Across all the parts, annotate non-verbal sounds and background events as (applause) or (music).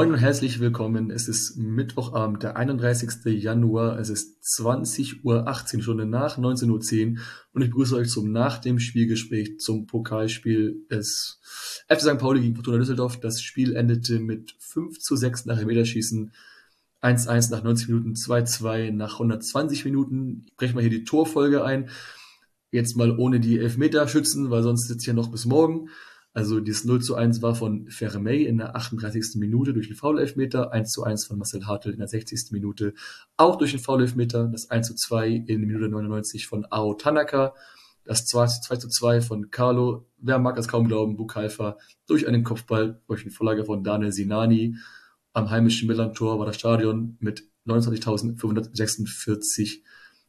Moin und herzlich willkommen. Es ist Mittwochabend, der 31. Januar. Es ist 20.18 Uhr, Stunde nach 19.10 Uhr. Und ich begrüße euch zum nach dem Spielgespräch zum Pokalspiel des FC St. Pauli gegen Fortuna Düsseldorf. Das Spiel endete mit 5 zu 6 nach Elfmeterschießen. 1-1 nach 90 Minuten, 2-2 nach 120 Minuten. Ich breche mal hier die Torfolge ein. Jetzt mal ohne die Elfmeterschützen, weil sonst sitzt hier noch bis morgen. Also dieses 0 zu 1 war von Fermey in der 38. Minute durch den Foul-Elfmeter, 1 zu 1 von Marcel Hartl in der 60. Minute, auch durch den Foul-Elfmeter, das 1 zu 2 in Minute 99 von Ao Tanaka, das 2, 2 zu 2 von Carlo, wer mag es kaum glauben, Bukalfa, durch einen Kopfball, durch eine Vorlage von Daniel Sinani. Am heimischen Milan-Tor war das Stadion mit 29.546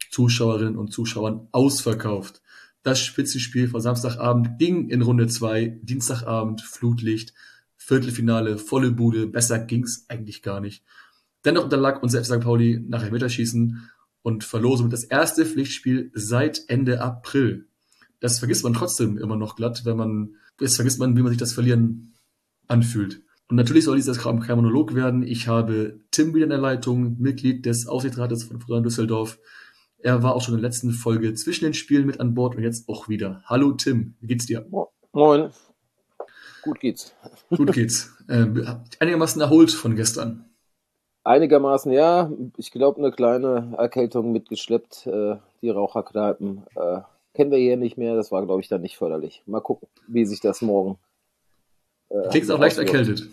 Zuschauerinnen und Zuschauern ausverkauft. Das Spitzenspiel von Samstagabend ging in Runde 2, Dienstagabend, Flutlicht, Viertelfinale, volle Bude, besser ging's eigentlich gar nicht. Dennoch unterlag unser FC St. Pauli nach Elfmeterschießen und verlor somit das erste Pflichtspiel seit Ende April. Das vergisst man trotzdem immer noch glatt, wenn man, jetzt vergisst man, wie man sich das Verlieren anfühlt. Und natürlich soll dieses kein Monolog werden. Ich habe Tim wieder in der Leitung, Mitglied des Aufsichtsrates von Fortuna Düsseldorf. Er war auch schon in der letzten Folge zwischen den Spielen mit an Bord und jetzt auch wieder. Hallo Tim, wie geht's dir? Moin. Gut geht's. (laughs) Gut geht's. Äh, einigermaßen erholt von gestern. Einigermaßen ja. Ich glaube, eine kleine Erkältung mitgeschleppt. Äh, die Raucherkneipen äh, kennen wir hier nicht mehr. Das war, glaube ich, dann nicht förderlich. Mal gucken, wie sich das morgen. Äh, du klingst auch leicht erkältet.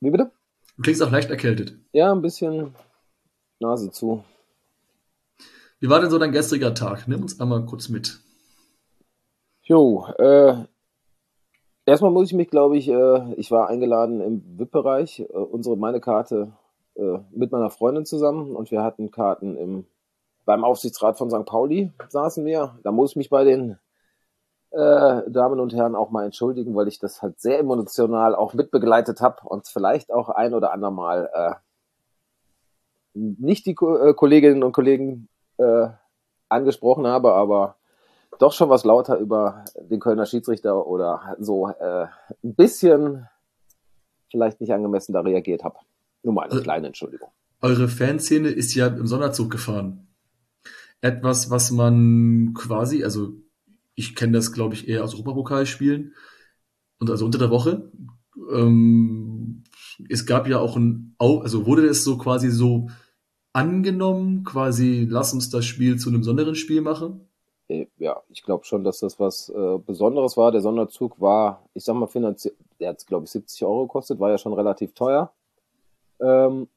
Wie bitte? Du klingst auch leicht erkältet. Ja, ein bisschen Nase zu. Wie war denn so dein gestriger Tag? Nimm uns einmal kurz mit. Jo, äh, erstmal muss ich mich, glaube ich, äh, ich war eingeladen im VIP-Bereich, äh, unsere, meine Karte äh, mit meiner Freundin zusammen und wir hatten Karten im, beim Aufsichtsrat von St. Pauli, saßen wir. Da muss ich mich bei den äh, Damen und Herren auch mal entschuldigen, weil ich das halt sehr emotional auch mitbegleitet habe und vielleicht auch ein oder andermal äh, nicht die Ko Kolleginnen und Kollegen äh, angesprochen habe, aber doch schon was lauter über den Kölner Schiedsrichter oder so äh, ein bisschen vielleicht nicht angemessen da reagiert habe. Nur mal eine also, kleine Entschuldigung. Eure Fanszene ist ja im Sonderzug gefahren. Etwas, was man quasi, also ich kenne das, glaube ich, eher aus Europapokalspielen und also unter der Woche. Ähm, es gab ja auch ein, also wurde es so quasi so angenommen, quasi lass uns das Spiel zu einem besonderen Spiel machen? Äh, ja, ich glaube schon, dass das was äh, Besonderes war. Der Sonderzug war, ich sag mal, finanziell, der hat glaube ich 70 Euro gekostet, war ja schon relativ teuer. Ähm,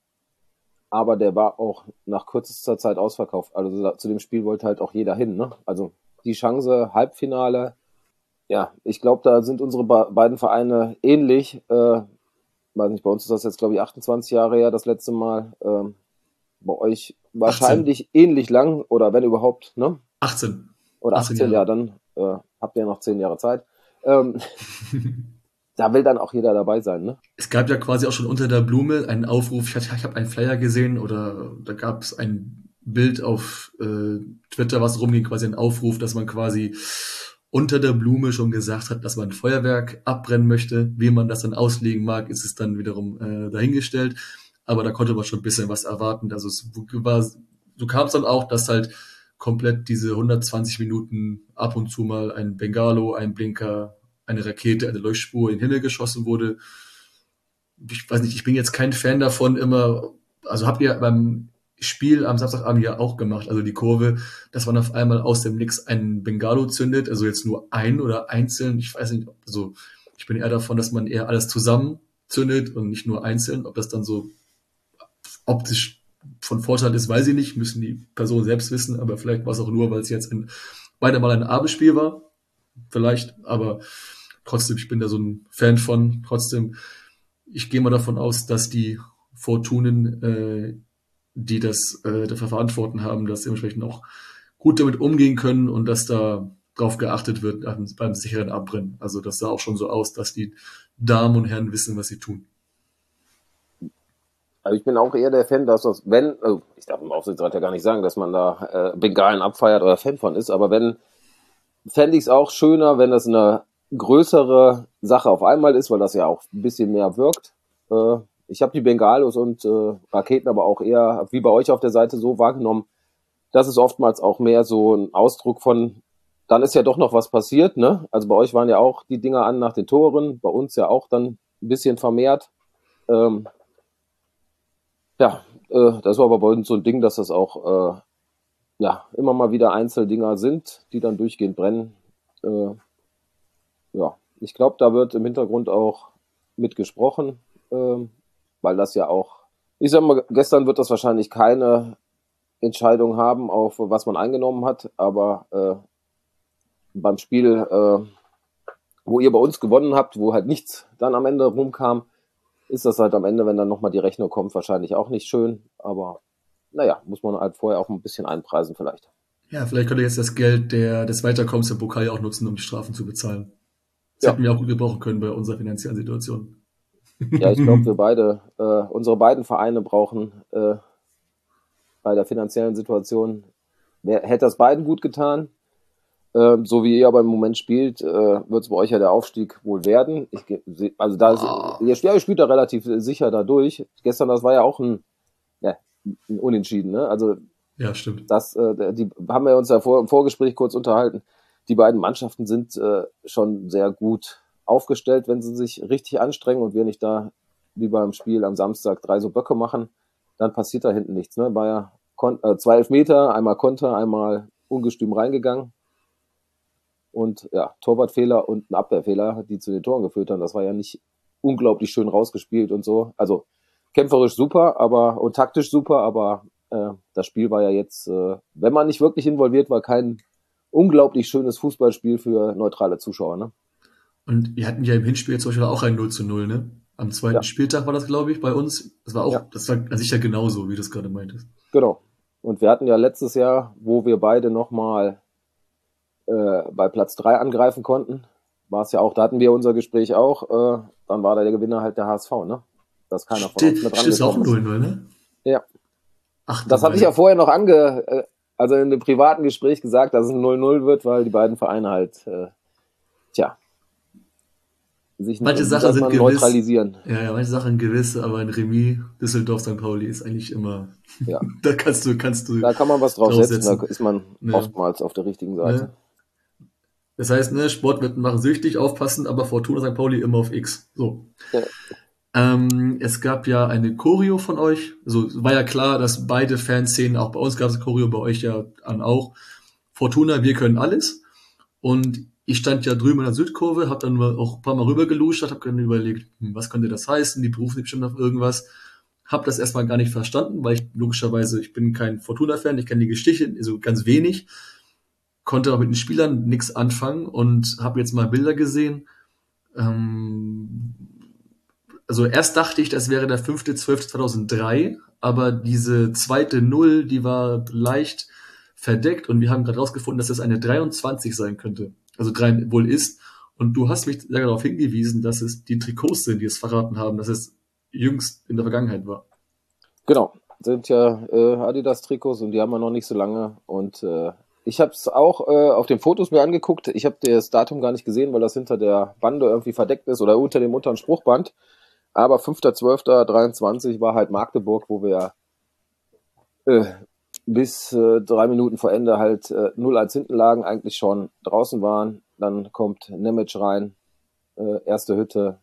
aber der war auch nach kürzester Zeit ausverkauft. Also zu dem Spiel wollte halt auch jeder hin. Ne? Also die Chance, Halbfinale, ja, ich glaube, da sind unsere beiden Vereine ähnlich. Äh, weiß nicht, bei uns ist das jetzt, glaube ich, 28 Jahre her, das letzte Mal. Ähm, bei euch wahrscheinlich 18. ähnlich lang oder wenn überhaupt, ne? 18. Oder 18, 18 ja, dann äh, habt ihr noch 10 Jahre Zeit. Ähm, (laughs) da will dann auch jeder dabei sein, ne? Es gab ja quasi auch schon unter der Blume einen Aufruf, ich, ich habe einen Flyer gesehen oder da gab es ein Bild auf äh, Twitter, was rumging, quasi ein Aufruf, dass man quasi unter der Blume schon gesagt hat, dass man Feuerwerk abbrennen möchte. Wie man das dann auslegen mag, ist es dann wiederum äh, dahingestellt aber da konnte man schon ein bisschen was erwarten. Also es war, so kam es dann auch, dass halt komplett diese 120 Minuten ab und zu mal ein Bengalo, ein Blinker, eine Rakete, eine Leuchtspur in den Himmel geschossen wurde. Ich weiß nicht, ich bin jetzt kein Fan davon immer, also habt ihr beim Spiel am Samstagabend ja auch gemacht, also die Kurve, dass man auf einmal aus dem Nix einen Bengalo zündet, also jetzt nur ein oder einzeln, ich weiß nicht, also ich bin eher davon, dass man eher alles zusammen zündet und nicht nur einzeln, ob das dann so optisch von Vorteil ist, weiß ich nicht, müssen die Personen selbst wissen, aber vielleicht war es auch nur, weil es jetzt ein, beide Mal ein Abendspiel war. Vielleicht, aber trotzdem, ich bin da so ein Fan von. Trotzdem, ich gehe mal davon aus, dass die Fortunen, äh, die das äh, dafür verantworten haben, dass dementsprechend auch gut damit umgehen können und dass da drauf geachtet wird beim sicheren Abbrennen. Also das sah auch schon so aus, dass die Damen und Herren wissen, was sie tun. Also ich bin auch eher der Fan, dass das, wenn, also ich darf im Aufsichtsrat ja gar nicht sagen, dass man da äh, Bengalen abfeiert oder Fan von ist, aber wenn, fände ich es auch schöner, wenn das eine größere Sache auf einmal ist, weil das ja auch ein bisschen mehr wirkt. Äh, ich habe die Bengalos und äh, Raketen aber auch eher wie bei euch auf der Seite so wahrgenommen, dass es oftmals auch mehr so ein Ausdruck von, dann ist ja doch noch was passiert, ne? Also bei euch waren ja auch die Dinger an nach den Toren, bei uns ja auch dann ein bisschen vermehrt. Ähm, ja, äh, das war aber bei uns so ein Ding, dass das auch äh, ja immer mal wieder Einzeldinger sind, die dann durchgehend brennen. Äh, ja, ich glaube, da wird im Hintergrund auch mit gesprochen, äh, weil das ja auch, ich sag mal, gestern wird das wahrscheinlich keine Entscheidung haben, auf was man eingenommen hat, aber äh, beim Spiel, äh, wo ihr bei uns gewonnen habt, wo halt nichts dann am Ende rumkam, ist das halt am Ende, wenn dann nochmal die Rechnung kommt, wahrscheinlich auch nicht schön, aber naja, muss man halt vorher auch ein bisschen einpreisen vielleicht. Ja, vielleicht könnte jetzt das Geld der, des Weiterkommens im Pokal auch nutzen, um die Strafen zu bezahlen. Das ja. hätten wir auch gut gebrauchen können bei unserer finanziellen Situation. Ja, ich glaube, wir (laughs) beide, äh, unsere beiden Vereine brauchen äh, bei der finanziellen Situation, wer, hätte das beiden gut getan. Äh, so wie ihr aber im Moment spielt, äh, wird es bei euch ja der Aufstieg wohl werden. Ich, also da ist, oh. ihr spielt, spielt da relativ sicher dadurch. Gestern, das war ja auch ein, ja, ein Unentschieden, ne? Also ja, stimmt. Das, äh, die haben wir uns ja vor, im Vorgespräch kurz unterhalten. Die beiden Mannschaften sind äh, schon sehr gut aufgestellt, wenn sie sich richtig anstrengen und wir nicht da wie beim Spiel am Samstag drei so Böcke machen, dann passiert da hinten nichts. Ne? War ja äh, zwei Elfmeter, einmal Konter, einmal ungestüm reingegangen. Und ja, Torwartfehler und ein Abwehrfehler, die zu den Toren geführt haben. Das war ja nicht unglaublich schön rausgespielt und so. Also kämpferisch super, aber und taktisch super, aber äh, das Spiel war ja jetzt, äh, wenn man nicht wirklich involviert war, kein unglaublich schönes Fußballspiel für neutrale Zuschauer. Ne? Und wir hatten ja im Hinspiel zum Beispiel auch ein 0 zu 0, ne? Am zweiten ja. Spieltag war das, glaube ich, bei uns. Das war auch, ja. das war an sich ja genauso, wie du es gerade meintest. Genau. Und wir hatten ja letztes Jahr, wo wir beide nochmal äh, bei Platz drei angreifen konnten, war es ja auch, da hatten wir unser Gespräch auch, äh, dann war da der Gewinner halt der HSV, ne? Das keiner von uns mit dran ist auch 0-0, ne? Ja. Ach, das hatte ich ja vorher noch ange, äh, also in einem privaten Gespräch gesagt, dass es ein 0-0 wird, weil die beiden Vereine halt, äh, tja, sich manche Sachen sind neutralisieren. Gewiss, ja, ja, manche Sachen gewiss, aber ein Remis Düsseldorf St. Pauli ist eigentlich immer. Ja. (laughs) da kannst du, kannst du. Da kann man was draufsetzen, drauf da ist man ja. oftmals auf der richtigen Seite. Ja. Das heißt, ne, Sportwetten machen süchtig, aufpassen, aber Fortuna St. Pauli immer auf X. So. Ja. Ähm, es gab ja eine Choreo von euch. Also war ja klar, dass beide Fanszenen, auch bei uns gab es Choreo, bei euch ja an auch. Fortuna, wir können alles. Und ich stand ja drüben in der Südkurve, habe dann auch ein paar Mal rübergeluscht, habe dann überlegt, hm, was könnte das heißen? Die berufen sich bestimmt auf irgendwas. Habe das erstmal gar nicht verstanden, weil ich logischerweise, ich bin kein Fortuna-Fan, ich kenne die Geschichte, also ganz wenig, konnte auch mit den Spielern nichts anfangen und habe jetzt mal Bilder gesehen. Ähm, also erst dachte ich, das wäre der 5.12.2003, aber diese zweite Null, die war leicht verdeckt und wir haben gerade rausgefunden, dass das eine 23 sein könnte also drei wohl ist. Und du hast mich darauf hingewiesen, dass es die Trikots sind, die es verraten haben, dass es jüngst in der Vergangenheit war. Genau, sind ja äh, Adidas-Trikots und die haben wir noch nicht so lange. Und äh, ich habe es auch äh, auf den Fotos mir angeguckt. Ich habe das Datum gar nicht gesehen, weil das hinter der Bande irgendwie verdeckt ist oder unter dem unteren Spruchband. Aber 5.12.23 war halt Magdeburg, wo wir äh, bis äh, drei Minuten vor Ende halt äh, 0-1 hinten lagen, eigentlich schon draußen waren. Dann kommt Nemec rein, äh, erste Hütte,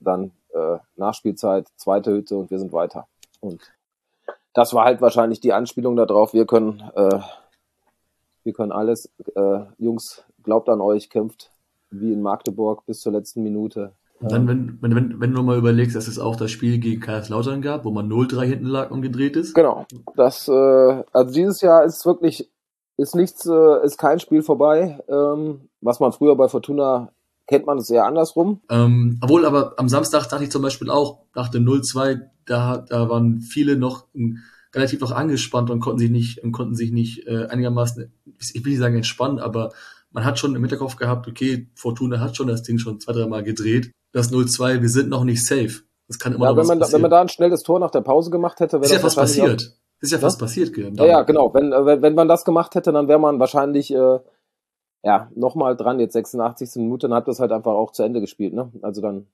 dann äh, Nachspielzeit, zweite Hütte und wir sind weiter. Und das war halt wahrscheinlich die Anspielung darauf, wir können, äh, wir können alles. Äh, Jungs, glaubt an euch, kämpft wie in Magdeburg bis zur letzten Minute. Und dann, wenn, wenn, wenn, wenn du mal überlegst, dass es auch das Spiel gegen Kaiserslautern gab, wo man 0-3 hinten lag und gedreht ist. Genau. Das, äh, also dieses Jahr ist wirklich, ist nichts, äh, ist kein Spiel vorbei. Ähm, was man früher bei Fortuna kennt man es eher andersrum. Ähm, obwohl, aber am Samstag dachte ich zum Beispiel auch, nach dem 0-2, da, da waren viele noch relativ noch angespannt und konnten sich nicht, und konnten sich nicht äh, einigermaßen, ich will nicht sagen entspannen, aber man hat schon im Hinterkopf gehabt, okay, Fortuna hat schon das Ding schon zwei, dreimal gedreht das 0-2, wir sind noch nicht safe. Das kann immer Ja, noch wenn man, da, passieren. wenn man da ein schnelles Tor nach der Pause gemacht hätte, wäre ist ja das fast passiert. Ist ja fast passiert, Gern. Auch, ja, ja, genau. Wenn, äh, wenn, wenn man das gemacht hätte, dann wäre man wahrscheinlich äh, ja nochmal dran. Jetzt 86. Minute, dann hat das halt einfach auch zu Ende gespielt. Ne? Also dann,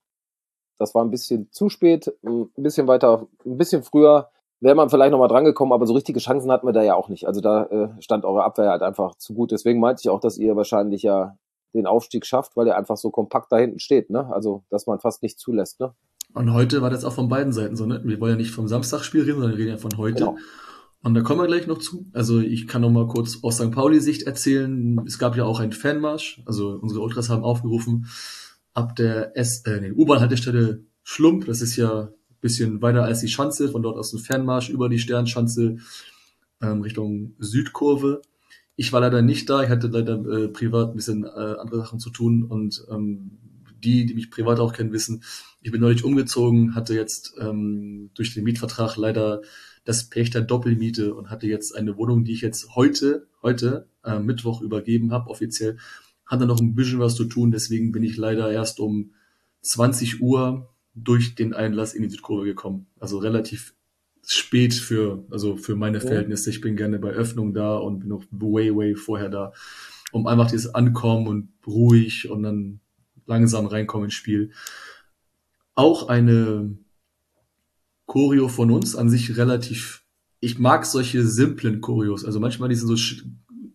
das war ein bisschen zu spät, ein bisschen weiter, ein bisschen früher wäre man vielleicht nochmal dran gekommen, aber so richtige Chancen hatten wir da ja auch nicht. Also da äh, stand eure Abwehr halt einfach zu gut. Deswegen meinte ich auch, dass ihr wahrscheinlich ja den Aufstieg schafft, weil ihr einfach so kompakt da hinten steht. Ne? Also, dass man fast nicht zulässt. Ne? Und heute war das auch von beiden Seiten so, ne? Wir wollen ja nicht vom Samstagsspiel reden, sondern wir reden ja von heute. Genau. Und da kommen wir gleich noch zu. Also ich kann noch mal kurz aus St. Pauli-Sicht erzählen. Es gab ja auch einen Fanmarsch. Also unsere Ultras haben aufgerufen, ab der S äh, nee, U-Bahn-Haltestelle Schlump, das ist ja bisschen weiter als die Schanze, von dort aus ein Fanmarsch über die Sternschanze ähm, Richtung Südkurve. Ich war leider nicht da, ich hatte leider äh, privat ein bisschen äh, andere Sachen zu tun und ähm, die, die mich privat auch kennen, wissen, ich bin neulich umgezogen, hatte jetzt ähm, durch den Mietvertrag leider das Pech der Doppelmiete und hatte jetzt eine Wohnung, die ich jetzt heute, heute, äh, Mittwoch übergeben habe, offiziell. Hatte noch ein bisschen was zu tun, deswegen bin ich leider erst um 20 Uhr durch den Einlass in die Südkurve gekommen. Also relativ spät für, also für meine. Verhältnisse. Ich bin gerne bei Öffnung da und bin noch way, way vorher da, um einfach dieses Ankommen und ruhig und dann langsam reinkommen ins Spiel. Auch eine Choreo von uns an sich relativ, ich mag solche simplen Choreos. Also manchmal die sind so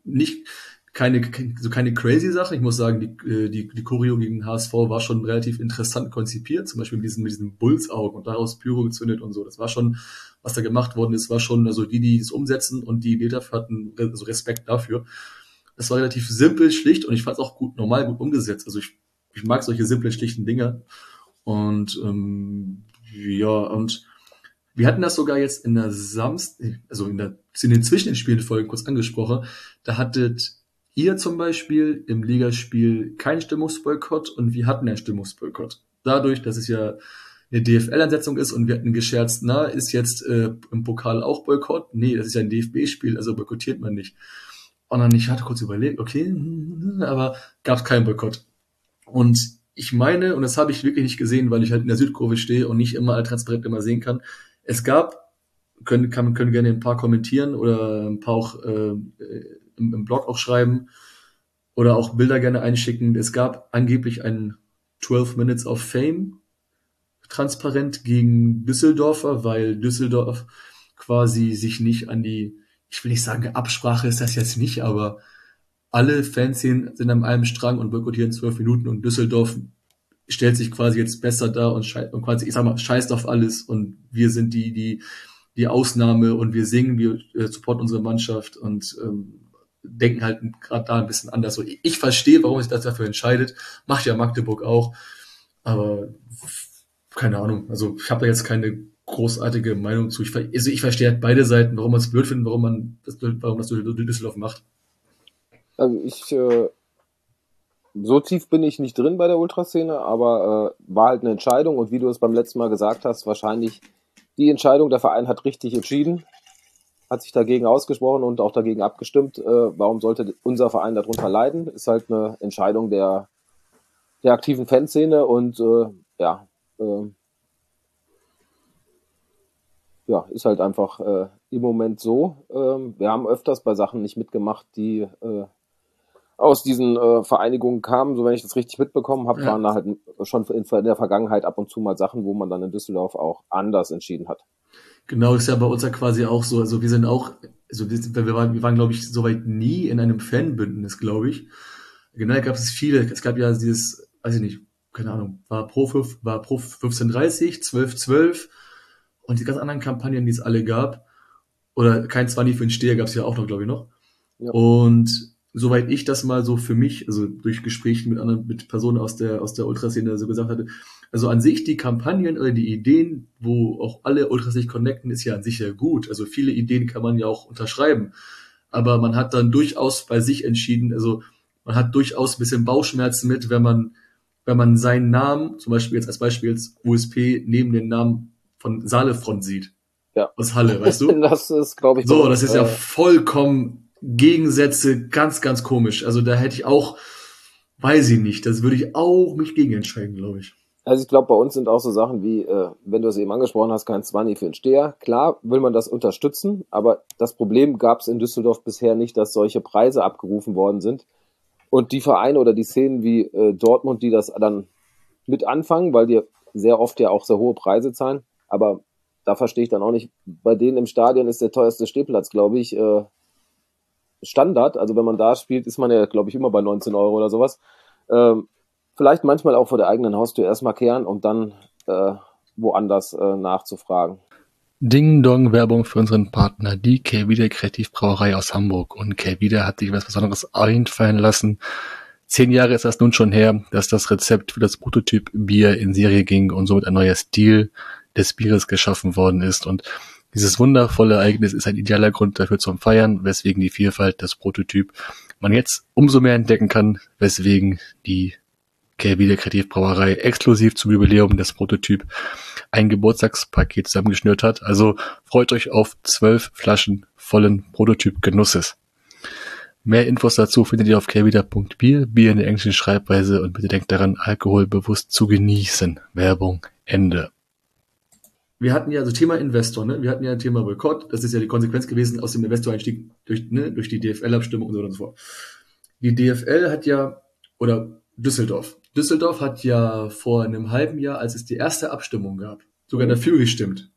nicht keine, so keine crazy Sache. Ich muss sagen, die, äh, die, die Choreo gegen HSV war schon relativ interessant konzipiert. Zum Beispiel mit diesen, mit diesen Bullsaugen und daraus Pyro gezündet und so. Das war schon, was da gemacht worden ist, war schon, also die, die es umsetzen und die Idee dafür hatten, also Respekt dafür. Das war relativ simpel, schlicht und ich fand es auch gut, normal gut umgesetzt. Also ich, ich mag solche simplen, schlichten Dinger. Und ähm, ja, und wir hatten das sogar jetzt in der Samst, also in der, in den zwischen den Spielen kurz angesprochen. Da hattet ihr zum Beispiel im Ligaspiel keinen Stimmungsboykott und wir hatten einen Stimmungsboykott. Dadurch, dass es ja eine DFL-Ansetzung ist und wir hatten gescherzt, na, ist jetzt äh, im Pokal auch Boykott? Nee, das ist ja ein DFB-Spiel, also boykottiert man nicht. Und dann ich hatte kurz überlegt, okay, (laughs) aber gab es keinen Boykott. Und ich meine, und das habe ich wirklich nicht gesehen, weil ich halt in der Südkurve stehe und nicht immer transparent immer sehen kann, es gab, können, kann, können gerne ein paar kommentieren oder ein paar auch äh, im, im Blog auch schreiben oder auch Bilder gerne einschicken. Es gab angeblich ein 12 Minutes of Fame transparent gegen Düsseldorfer, weil Düsseldorf quasi sich nicht an die, ich will nicht sagen, Absprache ist das jetzt nicht, aber alle Fans sind an einem Strang und boykottieren zwölf Minuten und Düsseldorf stellt sich quasi jetzt besser dar und, schei und quasi, ich sag mal, scheißt auf alles und wir sind die, die, die Ausnahme und wir singen, wir äh, supporten unsere Mannschaft und ähm, denken halt gerade da ein bisschen anders. So, ich, verstehe, warum sich das dafür entscheidet. Macht ja Magdeburg auch. Aber keine Ahnung. Also ich habe da jetzt keine großartige Meinung zu. Ich, also ich verstehe halt beide Seiten, warum man es blöd findet, warum man das, warum das Düsseldorf macht. Also ich, äh, so tief bin ich nicht drin bei der Ultraszene, aber äh, war halt eine Entscheidung und wie du es beim letzten Mal gesagt hast, wahrscheinlich die Entscheidung, der Verein hat richtig entschieden, hat sich dagegen ausgesprochen und auch dagegen abgestimmt. Äh, warum sollte unser Verein darunter leiden? Ist halt eine Entscheidung der, der aktiven Fanszene und äh, ja, äh, ja, ist halt einfach äh, im Moment so. Ähm, wir haben öfters bei Sachen nicht mitgemacht, die äh, aus diesen äh, Vereinigungen kamen, so wenn ich das richtig mitbekommen habe, Ja. waren da halt schon in der Vergangenheit ab und zu mal Sachen, wo man dann in Düsseldorf auch anders entschieden hat. Genau, ist ja bei uns ja quasi auch so. Also wir sind auch, also wir, waren, wir waren, glaube ich, soweit nie in einem Fanbündnis, glaube ich. Genau, gab es viele. Es gab ja dieses, weiß ich nicht, keine Ahnung, war Pro, 5, war Pro 1530, 1212 und die ganz anderen Kampagnen, die es alle gab. Oder kein 20 für den Steher gab es ja auch noch, glaube ich, noch. Ja. Und soweit ich das mal so für mich, also durch Gespräche mit anderen, mit Personen aus der, aus der Ultraszene so gesagt hatte, also an sich die Kampagnen oder die Ideen, wo auch alle Ultras sich connecten, ist ja an sich ja gut. Also viele Ideen kann man ja auch unterschreiben. Aber man hat dann durchaus bei sich entschieden, also man hat durchaus ein bisschen Bauchschmerzen mit, wenn man, wenn man seinen Namen, zum Beispiel jetzt als Beispiel jetzt USP, neben den Namen von Saalefront sieht. Ja. Aus Halle, (laughs) weißt du? Das ist, glaube ich, So, das ist ja vollkommen Gegensätze, ganz, ganz komisch. Also da hätte ich auch, weiß ich nicht, das würde ich auch mich gegen entscheiden, glaube ich. Also ich glaube, bei uns sind auch so Sachen wie, äh, wenn du es eben angesprochen hast, kein Zwanni für den Steher. Klar will man das unterstützen, aber das Problem gab es in Düsseldorf bisher nicht, dass solche Preise abgerufen worden sind. Und die Vereine oder die Szenen wie äh, Dortmund, die das dann mit anfangen, weil die sehr oft ja auch sehr hohe Preise zahlen, aber da verstehe ich dann auch nicht, bei denen im Stadion ist der teuerste Stehplatz, glaube ich, äh, Standard. Also wenn man da spielt, ist man ja, glaube ich, immer bei 19 Euro oder sowas. Ähm, vielleicht manchmal auch vor der eigenen Haustür erstmal kehren und dann äh, woanders äh, nachzufragen. Ding Dong Werbung für unseren Partner, die Kelvida Kreativbrauerei aus Hamburg. Und Kelvida hat sich was Besonderes einfallen lassen. Zehn Jahre ist das nun schon her, dass das Rezept für das Prototyp Bier in Serie ging und somit ein neuer Stil des Bieres geschaffen worden ist. Und dieses wundervolle Ereignis ist ein idealer Grund dafür zum Feiern, weswegen die Vielfalt des Prototyp man jetzt umso mehr entdecken kann, weswegen die Der Kreativbrauerei exklusiv zum Jubiläum des Prototyp ein Geburtstagspaket zusammengeschnürt hat. Also freut euch auf zwölf Flaschen vollen Prototyp-Genusses. Mehr Infos dazu findet ihr auf kbida.bier, Bier in der englischen Schreibweise und bitte denkt daran, Alkohol bewusst zu genießen. Werbung Ende. Wir hatten ja, also Thema Investor, ne? Wir hatten ja ein Thema Boykott. Das ist ja die Konsequenz gewesen aus dem Investoreinstieg durch, ne, durch die DFL-Abstimmung und so weiter und so fort. Die DFL hat ja, oder Düsseldorf, Düsseldorf hat ja vor einem halben Jahr, als es die erste Abstimmung gab, sogar dafür gestimmt.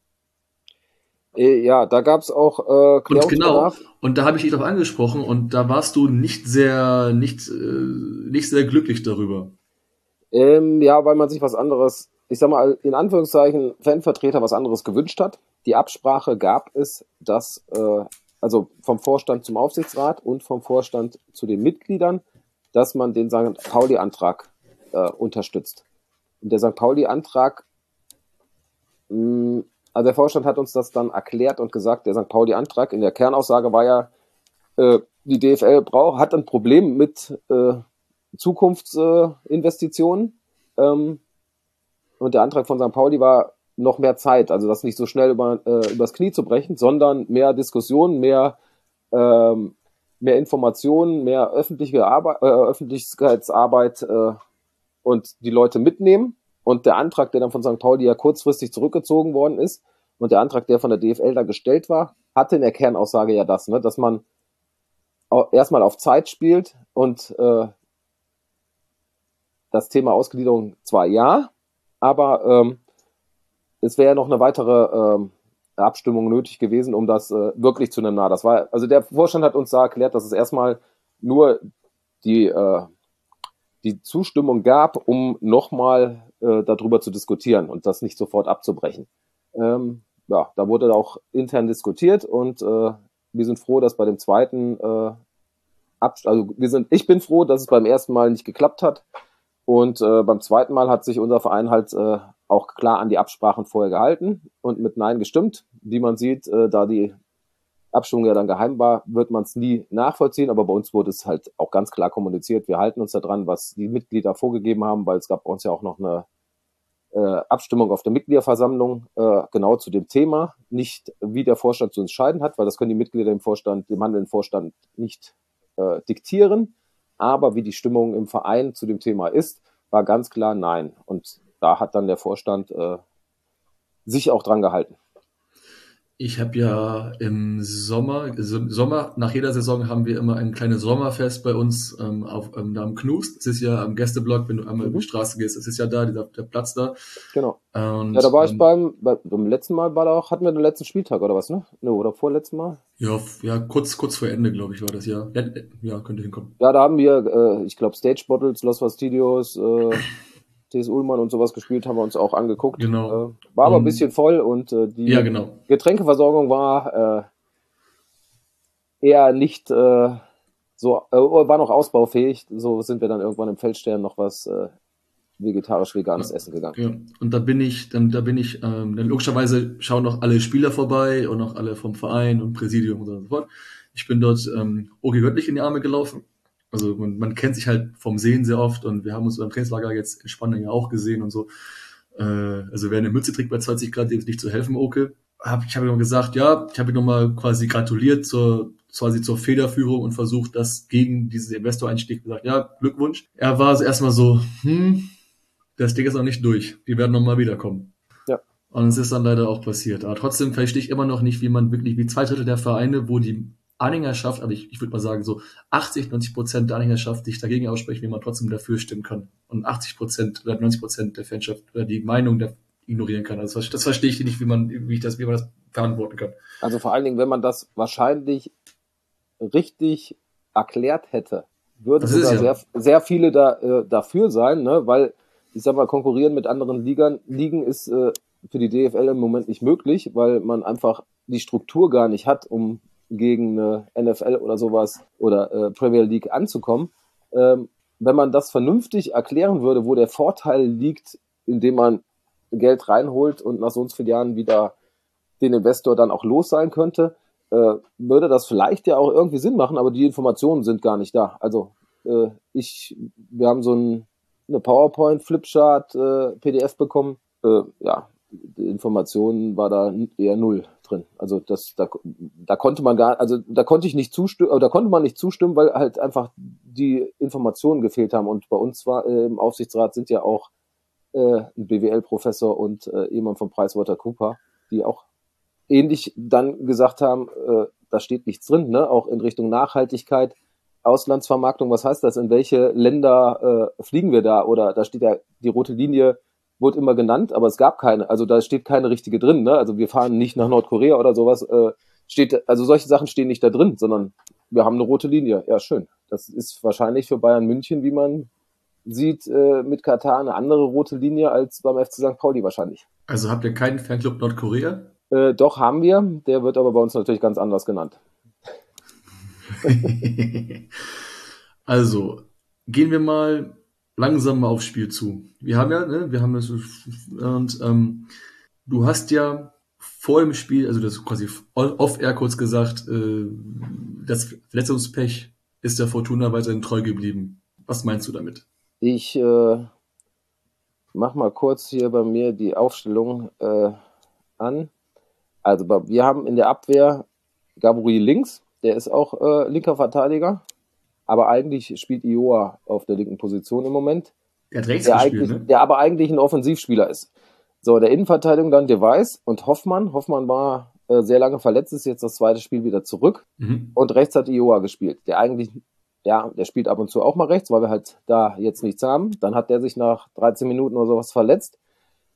Äh, ja, da gab es auch äh, und genau. Und da habe ich dich darauf angesprochen und da warst du nicht sehr, nicht, äh, nicht sehr glücklich darüber. Ähm, ja, weil man sich was anderes, ich sag mal in Anführungszeichen Fanvertreter was anderes gewünscht hat. Die Absprache gab es, dass äh, also vom Vorstand zum Aufsichtsrat und vom Vorstand zu den Mitgliedern, dass man den St. Pauli-Antrag äh, unterstützt. Und der St. Pauli-Antrag, mm, also der Vorstand hat uns das dann erklärt und gesagt, der St. Pauli-Antrag in der Kernaussage war ja, äh, die DFL braucht, hat ein Problem mit äh, Zukunftsinvestitionen. Ähm, und der Antrag von St. Pauli war noch mehr Zeit, also das nicht so schnell über, äh, übers Knie zu brechen, sondern mehr Diskussionen, mehr, ähm, mehr Informationen, mehr öffentliche Arbeit, äh, Öffentlichkeitsarbeit äh, und die Leute mitnehmen. Und der Antrag, der dann von St. Pauli ja kurzfristig zurückgezogen worden ist, und der Antrag, der von der DFL da gestellt war, hatte in der Kernaussage ja das, ne, dass man erstmal auf Zeit spielt und äh, das Thema Ausgliederung zwar ja, aber ähm, es wäre noch eine weitere ähm, Abstimmung nötig gewesen, um das äh, wirklich zu nah. Das war, also der Vorstand hat uns da erklärt, dass es erstmal nur die äh, die Zustimmung gab, um nochmal äh, darüber zu diskutieren und das nicht sofort abzubrechen. Ähm, ja, da wurde auch intern diskutiert und äh, wir sind froh, dass bei dem zweiten äh, Ab also wir sind, ich bin froh, dass es beim ersten Mal nicht geklappt hat und äh, beim zweiten Mal hat sich unser Verein halt äh, auch klar an die Absprachen vorher gehalten und mit Nein gestimmt. Wie man sieht, äh, da die Abstimmung ja dann geheim war, wird man es nie nachvollziehen, aber bei uns wurde es halt auch ganz klar kommuniziert. Wir halten uns daran, was die Mitglieder vorgegeben haben, weil es gab bei uns ja auch noch eine äh, Abstimmung auf der Mitgliederversammlung äh, genau zu dem Thema, nicht wie der Vorstand zu entscheiden hat, weil das können die Mitglieder im Vorstand, dem handelnden Vorstand nicht äh, diktieren, aber wie die Stimmung im Verein zu dem Thema ist, war ganz klar nein. Und da hat dann der Vorstand äh, sich auch dran gehalten. Ich habe ja im Sommer, also Sommer, nach jeder Saison haben wir immer ein kleines Sommerfest bei uns ähm, auf, ähm, da am Knust. Das ist ja am Gästeblock, wenn du einmal mhm. über die Straße gehst, das ist ja da, dieser, der Platz da. Genau. Und, ja, da war ähm, ich beim, beim letzten Mal war da auch, hatten wir den letzten Spieltag oder was, ne? ne oder vorletzten Mal? Ja, ja, kurz, kurz vor Ende, glaube ich, war das ja. Ja, ja könnte hinkommen. Ja, da haben wir, äh, ich glaube, Stage Bottles, Los Fastidios, äh, TS Ullmann und sowas gespielt, haben wir uns auch angeguckt. Genau. Äh, war aber um, ein bisschen voll und äh, die ja, genau. Getränkeversorgung war äh, eher nicht äh, so, äh, war noch ausbaufähig. So sind wir dann irgendwann im Feldstern noch was äh, vegetarisch-veganes ja, Essen gegangen. Ja. Und da bin ich, dann, da bin ich, ähm, dann logischerweise schauen noch alle Spieler vorbei und auch alle vom Verein und Präsidium und so fort. Ich bin dort ähm, Ogi Göttlich in die Arme gelaufen also man, man kennt sich halt vom Sehen sehr oft und wir haben uns beim Trainingslager jetzt in Spanien ja auch gesehen und so. Äh, also wer eine Mütze trägt bei 20 Grad, dem ist nicht zu helfen, okay. Hab, ich habe ihm gesagt, ja, ich habe ihm nochmal quasi gratuliert zur quasi zur Federführung und versucht, das gegen diesen Investor-Einstieg gesagt, ja, Glückwunsch. Er war also erstmal so, hm, das Ding ist noch nicht durch. Die werden nochmal wiederkommen. Ja. Und es ist dann leider auch passiert. Aber trotzdem verstehe ich immer noch nicht, wie man wirklich, wie zwei Drittel der Vereine, wo die Anhängerschaft, aber ich, ich würde mal sagen, so 80, 90 Prozent der Anhängerschaft sich dagegen aussprechen, wie man trotzdem dafür stimmen kann. Und 80 Prozent oder 90 Prozent der Fanschaft oder die Meinung der ignorieren kann. Also das, das verstehe ich nicht, wie man, wie ich das, wie man das verantworten kann. Also vor allen Dingen, wenn man das wahrscheinlich richtig erklärt hätte, würden sogar ja- sehr, sehr viele da, äh, dafür sein, ne? weil ich sag mal, konkurrieren mit anderen Ligern, Ligen ist äh, für die DFL im Moment nicht möglich, weil man einfach die Struktur gar nicht hat, um gegen eine NFL oder sowas oder äh, Premier League anzukommen. Ähm, wenn man das vernünftig erklären würde, wo der Vorteil liegt, indem man Geld reinholt und nach so und so vielen Jahren wieder den Investor dann auch los sein könnte, äh, würde das vielleicht ja auch irgendwie Sinn machen, aber die Informationen sind gar nicht da. Also äh, ich, wir haben so ein, eine PowerPoint, Flipchart, äh, PDF bekommen. Äh, ja, die Informationen war da eher null drin. Also das, da, da konnte man gar, also da konnte ich nicht zustimmen, da konnte man nicht zustimmen, weil halt einfach die Informationen gefehlt haben. Und bei uns war äh, im Aufsichtsrat sind ja auch äh, ein BWL-Professor und äh, jemand von PricewaterCooper, die auch ähnlich dann gesagt haben, äh, da steht nichts drin, ne? auch in Richtung Nachhaltigkeit, Auslandsvermarktung, was heißt das, in welche Länder äh, fliegen wir da? Oder da steht ja, die rote Linie wurde immer genannt, aber es gab keine, also da steht keine richtige drin, ne? also wir fahren nicht nach Nordkorea oder sowas, äh, steht, also solche Sachen stehen nicht da drin, sondern wir haben eine rote Linie, ja schön. Das ist wahrscheinlich für Bayern München, wie man sieht, äh, mit Katar eine andere rote Linie als beim FC St. Pauli wahrscheinlich. Also habt ihr keinen Fanclub Nordkorea? Äh, doch, haben wir. Der wird aber bei uns natürlich ganz anders genannt. (laughs) also, gehen wir mal langsam mal aufs Spiel zu. Wir haben ja, ne, wir haben das, und ähm, du hast ja vor dem Spiel, also das quasi off-air kurz gesagt, äh, das Verletzungspech ist der Fortuna weiterhin treu geblieben. Was meinst du damit? Ich äh, mach mal kurz hier bei mir die Aufstellung äh, an. Also wir haben in der Abwehr Gabriel links, der ist auch äh, linker Verteidiger, aber eigentlich spielt Ioa auf der linken Position im Moment, Er hat rechts der, gespielt, eigentlich, ne? der aber eigentlich ein Offensivspieler ist. So, der Innenverteidigung dann Device und Hoffmann. Hoffmann war äh, sehr lange verletzt, ist jetzt das zweite Spiel wieder zurück. Mhm. Und rechts hat Ioa gespielt, der eigentlich, ja, der spielt ab und zu auch mal rechts, weil wir halt da jetzt nichts haben. Dann hat der sich nach 13 Minuten oder sowas verletzt.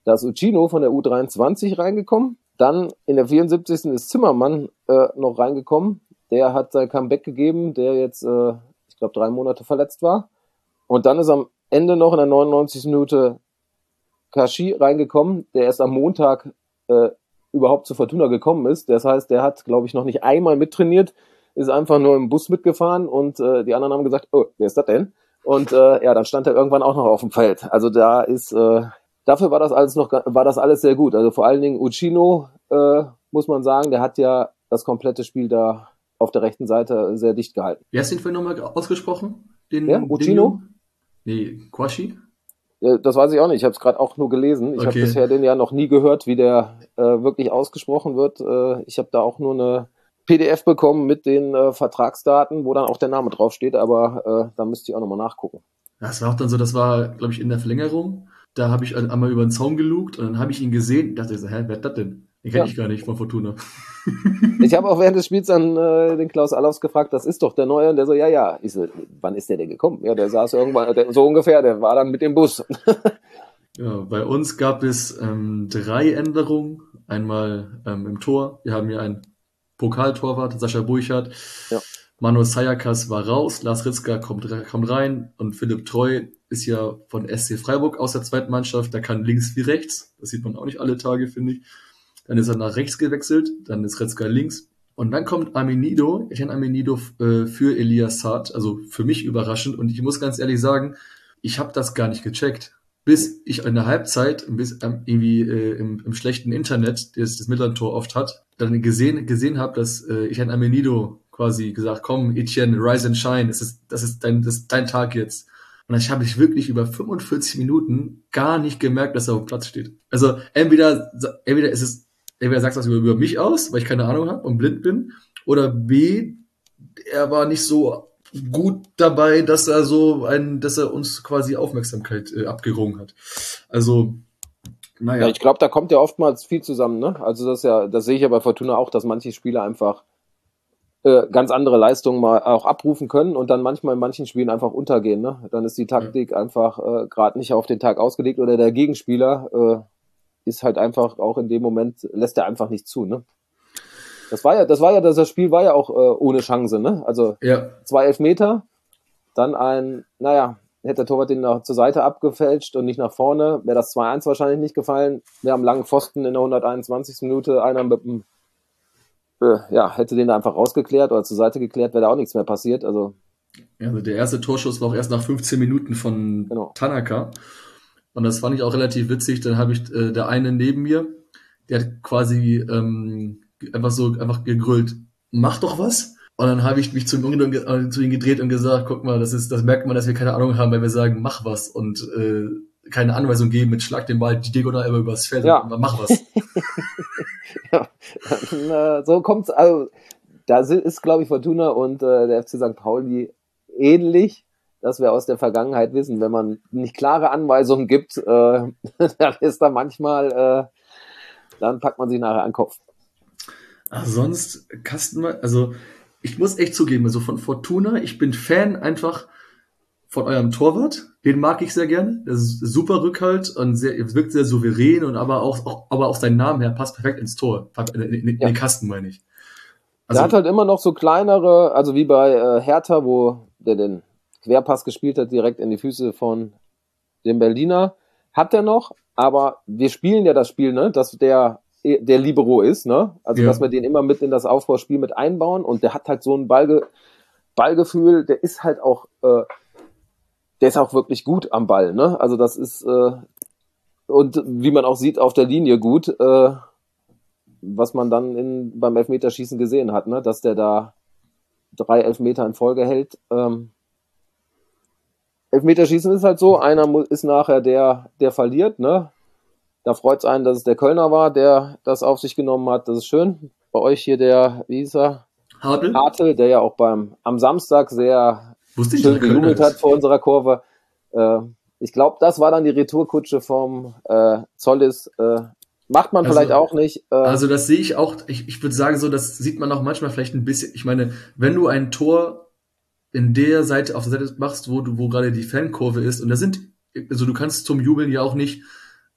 Da ist Uccino von der U23 reingekommen. Dann in der 74. ist Zimmermann äh, noch reingekommen. Der hat sein Comeback gegeben, der jetzt, äh, glaube, drei Monate verletzt war. Und dann ist am Ende noch in der 99. Minute Kashi reingekommen, der erst am Montag äh, überhaupt zu Fortuna gekommen ist. Das heißt, der hat, glaube ich, noch nicht einmal mittrainiert, ist einfach nur im Bus mitgefahren und äh, die anderen haben gesagt, oh, wer ist das denn? Und äh, ja, dann stand er irgendwann auch noch auf dem Feld. Also da ist, äh, dafür war das alles noch, war das alles sehr gut. Also vor allen Dingen Uccino, äh, muss man sagen, der hat ja das komplette Spiel da auf der rechten Seite sehr dicht gehalten. Wie hast du ihn vorhin nochmal ausgesprochen? Den, Wer? den Uccino? Jungen? Nee, Quashi? Das weiß ich auch nicht. Ich habe es gerade auch nur gelesen. Ich habe Okay. bisher den ja noch nie gehört, wie der äh, wirklich ausgesprochen wird. Äh, ich habe da auch nur eine PDF bekommen mit den äh, Vertragsdaten, wo dann auch der Name draufsteht, aber äh, da müsste ich auch nochmal nachgucken. Das war auch dann so, das war, glaube ich, in der Verlängerung. Da habe ich einmal über den Zaun gelugt und dann habe ich ihn gesehen. dachte so, hä, wer ist das denn? Den kenne Ja. ich gar nicht von Fortuna. (laughs) Ich habe auch während des Spiels dann äh, den Klaus Allofs gefragt, das ist doch der Neue, und der so, ja, ja. Ich so, wann ist der denn gekommen? Ja, der saß irgendwann, der, so ungefähr, der war dann mit dem Bus. (laughs) Ja, bei uns gab es ähm, drei Änderungen. Einmal ähm, im Tor. Wir haben hier einen Pokaltorwart, Sascha Burchardt. Ja. Manu Sayakas war raus, Lars Ritzka kommt, kommt rein und Philipp Treu ist ja von SC Freiburg aus der zweiten Mannschaft. Der kann links wie rechts. Das sieht man auch nicht alle Tage, finde ich. Dann ist er nach rechts gewechselt, dann ist Ritzka links. Und dann kommt Amenido, Etienne Amenido äh, für Elias Saad, also für mich überraschend. Und ich muss ganz ehrlich sagen, ich habe das gar nicht gecheckt bis ich in der Halbzeit bis ähm, irgendwie äh, im, im schlechten Internet, das das Mittellandtor oft hat, dann gesehen gesehen habe, dass äh, ich an Amenido quasi gesagt, komm, Etienne, rise and shine, das ist das ist dein das ist dein Tag jetzt. Und ich habe ich wirklich über 45 Minuten gar nicht gemerkt, dass er auf dem Platz steht. Also entweder entweder ist es entweder sagst du was über, über mich aus, weil ich keine Ahnung habe und blind bin, oder B, er war nicht so gut dabei, dass er so ein, dass er uns quasi Aufmerksamkeit äh, abgerungen hat. Also, naja. Ja, ich glaube, da kommt ja oftmals viel zusammen, ne? Also das ja, das sehe ich ja bei Fortuna auch, dass manche Spieler einfach äh, ganz andere Leistungen mal auch abrufen können und dann manchmal in manchen Spielen einfach untergehen. Ne? Dann ist die Taktik ja. einfach äh, gerade nicht auf den Tag ausgelegt oder der Gegenspieler äh, ist halt einfach auch in dem Moment lässt er einfach nicht zu. Ne? Das war ja, das war ja, das Spiel war ja auch äh, ohne Chance. Ne? Also ja. zwei Elfmeter, dann ein, naja, hätte der Torwart den nach, zur Seite abgefälscht und nicht nach vorne, wäre das 2-1 wahrscheinlich nicht gefallen. Wir haben langen Pfosten in der 121. Minute, einer mit dem äh, ja, hätte den da einfach rausgeklärt oder zur Seite geklärt, wäre da auch nichts mehr passiert. Also, ja, also der erste Torschuss war auch erst nach 15 Minuten von genau. Tanaka. Und das fand ich auch relativ witzig. Dann habe ich äh, der eine neben mir, der hat quasi ähm, einfach so einfach gegrüllt, mach doch was. Und dann habe ich mich zu ihm, äh, zu ihm gedreht und gesagt, guck mal, das ist, das merkt man, dass wir keine Ahnung haben, weil wir sagen, mach was und äh, keine Anweisung geben mit Schlag den Ball die diagonal immer übers Feld ja. und mach was. (laughs) ja, so kommt's. Also, da ist, glaube ich, Fortuna und äh, der FC St. Pauli ähnlich, dass wir aus der Vergangenheit wissen. Wenn man nicht klare Anweisungen gibt, äh, (laughs) dann ist da manchmal, äh, dann packt man sich nachher an den Kopf. Ach, sonst Kasten, also ich muss echt zugeben, also von Fortuna, ich bin Fan einfach von eurem Torwart. Den mag ich sehr gerne. Das ist super Rückhalt und sehr, wirkt sehr souverän und aber auch, auch, aber auch sein Name her passt perfekt ins Tor. In, in, in ja. den Kasten, meine ich. Also, der hat halt immer noch so kleinere, also wie bei äh, Hertha, wo der den Querpass gespielt hat, direkt in die Füße von dem Berliner. Hat er noch, aber wir spielen ja das Spiel, ne, dass der der Libero ist, ne? Also ja. dass wir den immer mit in das Aufbauspiel mit einbauen und der hat halt so ein Ballge Ballgefühl, der ist halt auch äh, der ist auch wirklich gut am Ball, ne? Also das ist äh, und wie man auch sieht auf der Linie gut, äh, was man dann in, beim Elfmeterschießen gesehen hat, ne? Dass der da drei Elfmeter in Folge hält. Ähm, Elfmeterschießen ist halt so, einer ist nachher der, der verliert, ne? Da freut es einen, dass es der Kölner war, der das auf sich genommen hat. Das ist schön. Bei euch hier der, wie hieß er? Hartl. Hartl, der ja auch beim am Samstag sehr Wusste schön gejubelt hat vor unserer Kurve. Äh, ich glaube, das war dann die Retourkutsche vom äh, Zollis. Äh, macht man also, vielleicht auch nicht. Äh, also das sehe ich auch, ich, ich würde sagen, so, das sieht man auch manchmal vielleicht ein bisschen. Ich meine, wenn du ein Tor in der Seite, auf der Seite machst, wo du, wo gerade die Fankurve ist, und da sind, also du kannst zum Jubeln ja auch nicht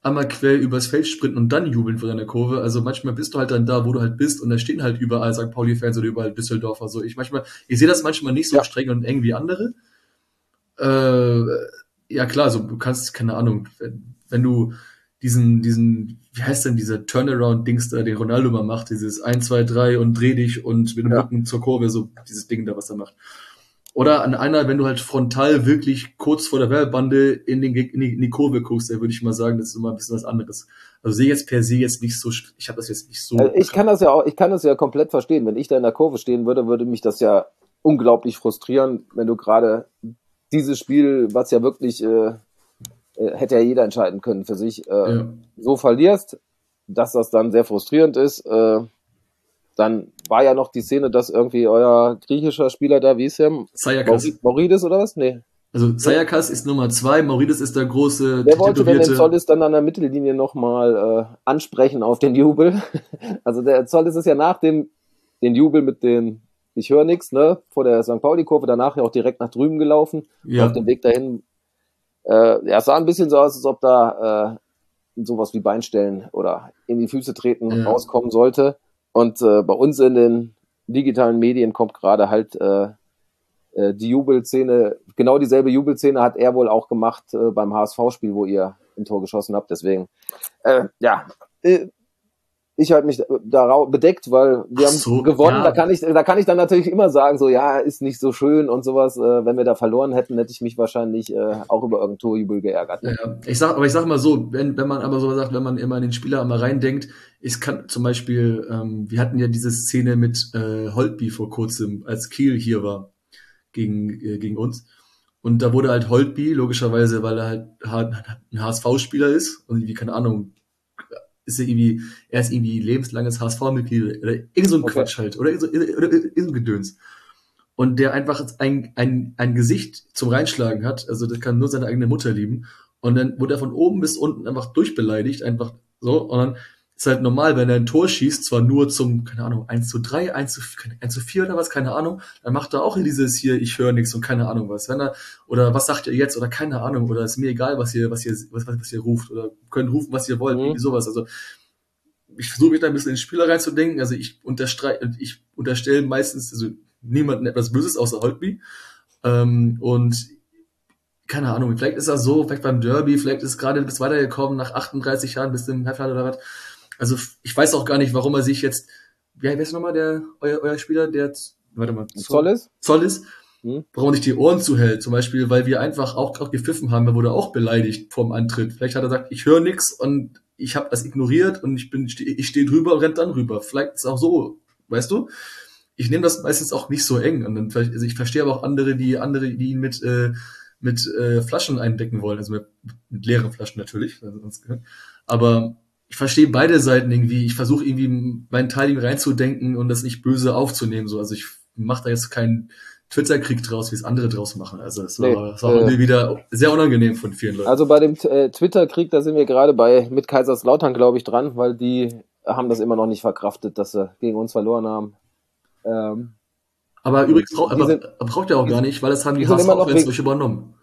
einmal quer übers Feld sprinten und dann jubeln vor deiner Kurve. Also manchmal bist du halt dann da, wo du halt bist und da stehen halt überall St. Pauli-Fans oder überall Düsseldorfer. So, ich manchmal, ich sehe das manchmal nicht so ja. streng und eng wie andere. Äh, ja klar, so du kannst, keine Ahnung, wenn, wenn du diesen, diesen, wie heißt denn dieser Turnaround-Dings da, den Ronaldo mal macht, dieses 1, 2, 3 und dreh dich und mit dem ja. Rücken zur Kurve, so dieses Ding da, was er macht. Oder an einer, wenn du halt frontal wirklich kurz vor der Werbebande in, den, in, die, in die Kurve guckst, da würde ich mal sagen, das ist immer ein bisschen was anderes. Also sehe jetzt per se jetzt nicht so, ich habe das jetzt nicht so. Also ich kann das ja auch, ich kann das ja komplett verstehen. Wenn ich da in der Kurve stehen würde, würde mich das ja unglaublich frustrieren, wenn du gerade dieses Spiel, was ja wirklich äh, äh, hätte ja jeder entscheiden können für sich, äh, ja. so verlierst, dass das dann sehr frustrierend ist. Äh, dann war ja noch die Szene, dass irgendwie euer griechischer Spieler da, wie ist der? Sayakas. Maurides oder was? Nee. Also Sayakas ist Nummer zwei, Maurides ist der große. Der wollte, wenn der Zollis dann an der Mittellinie nochmal äh, ansprechen auf den Jubel. (laughs) Also der Zollis ist ja nach dem den Jubel mit den, ich höre nichts, ne, vor der St. Pauli-Kurve, danach ja auch direkt nach drüben gelaufen. Ja. Auf dem Weg dahin, äh, ja, es sah ein bisschen so aus, als ob da äh, sowas wie Beinstellen oder in die Füße treten ja. rauskommen sollte. Und äh, bei uns in den digitalen Medien kommt gerade halt äh, äh, die Jubelszene, genau dieselbe Jubelszene hat er wohl auch gemacht äh, beim HSV-Spiel, wo ihr ein Tor geschossen habt. Deswegen, äh, ja, äh, ich halte mich da bedeckt, weil wir so, haben gewonnen. Ja. Da kann ich, da kann ich dann natürlich immer sagen, so ja, ist nicht so schön und sowas. Äh, wenn wir da verloren hätten, hätte ich mich wahrscheinlich äh, auch über irgendein Torjubel geärgert. Ja, ich sag, aber ich sag mal so, wenn, wenn man aber so sagt, wenn man immer an den Spieler einmal reindenkt, ich kann zum Beispiel, ähm, wir hatten ja diese Szene mit äh, Holtby vor kurzem, als Kiel hier war gegen äh, gegen uns. Und da wurde halt Holtby, logischerweise, weil er halt ein HSV-Spieler ist und wie, keine Ahnung, ist er irgendwie, er ist irgendwie lebenslanges HSV-Mitglied oder irgend so ein okay. Quatsch halt, oder irgend so, oder irgend so ein Gedöns. und der einfach ein, ein, ein Gesicht zum Reinschlagen hat, also das kann nur seine eigene Mutter lieben. Und dann wurde er von oben bis unten einfach durchbeleidigt, einfach so. Und dann ist halt normal, wenn er ein Tor schießt, zwar nur zum, keine Ahnung, 1 zu 3, 1 zu, 1 zu 4 oder was, keine Ahnung, dann macht er auch dieses hier, ich höre nichts und keine Ahnung was. Wenn er, oder was sagt ihr jetzt oder keine Ahnung, oder ist mir egal, was ihr, was ihr, was, was, was ihr ruft, oder könnt rufen, was ihr wollt, mhm. irgendwie sowas. Also ich versuche mich da ein bisschen in den Spieler reinzudenken. Also ich unterstreiche, ich unterstelle meistens also niemanden etwas Böses außer Holtby. Ähm, und keine Ahnung, vielleicht ist er so, vielleicht beim Derby, vielleicht ist gerade bis weitergekommen nach 38 Jahren bis zum Halbfinale oder was. Also ich weiß auch gar nicht, warum er sich jetzt, wie heißt nochmal der euer, euer Spieler, der warte mal, Zoll ist? Zoll ist, hm? warum er sich die Ohren zuhält, zum Beispiel, weil wir einfach auch, auch gepfiffen haben, er wurde auch beleidigt vorm Antritt. Vielleicht hat er gesagt, ich höre nix und ich habe das ignoriert und ich bin, ich stehe drüber und rennt dann rüber. Vielleicht ist es auch so, weißt du? Ich nehme das meistens auch nicht so eng und dann vielleicht, also ich verstehe aber auch andere, die andere, die ihn mit äh, mit äh, Flaschen eindecken wollen, also mit, mit leeren Flaschen natürlich, also aber ich verstehe beide Seiten irgendwie. Ich versuche irgendwie meinen Teil ihm reinzudenken und das nicht böse aufzunehmen. So, also ich mache da jetzt keinen Twitter-Krieg draus, wie es andere draus machen. Also es war, nee, es war äh, wieder sehr unangenehm von vielen Leuten. Also bei dem äh, Twitter-Krieg, da sind wir gerade bei mit Kaiserslautern, glaube ich, dran, weil die haben das immer noch nicht verkraftet, dass sie gegen uns verloren haben. Ähm, aber übrigens brauch, aber, sind, braucht er auch gar nicht, weil das haben die HSV-Fans euch übernommen.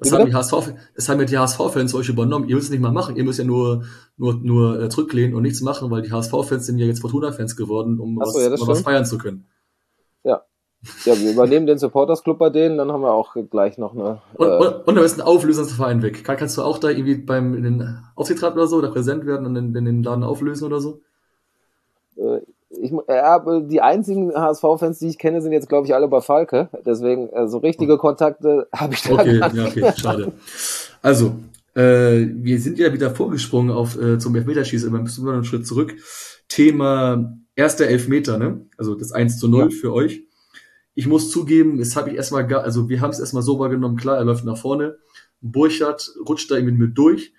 Das haben, die HSV, das haben ja die HSV-Fans euch übernommen. Ihr müsst es nicht mal machen. Ihr müsst ja nur, nur, nur äh, zurücklehnen und nichts machen, weil die HSV-Fans sind ja jetzt Fortuna-Fans geworden, um so, was, ja, was feiern zu können. Ja, ja, wir übernehmen den Supporters Club bei denen, dann haben wir auch gleich noch eine. Und, äh, und, und da ist ein Auflösungsverein weg. Kann, kannst du auch da irgendwie beim in den Aufsichtsrat oder so da präsent werden und den, den Laden auflösen oder so? Äh, ich, äh, die einzigen HSV-Fans, die ich kenne, sind jetzt, glaube ich, alle bei Falke. Deswegen, äh, so richtige Kontakte habe ich da okay, ja, okay, schade. Also, äh, wir sind ja wieder vorgesprungen auf äh, zum Elfmeterschießen, aber müssen wir noch einen Schritt zurück. Thema erster Elfmeter, ne? Also das 1 zu 0 ja. für euch ich muss zugeben, es habe ich erstmal gar, also wir haben es erstmal so wahrgenommen, klar, er läuft nach vorne, Burchardt rutscht da irgendwie mit durch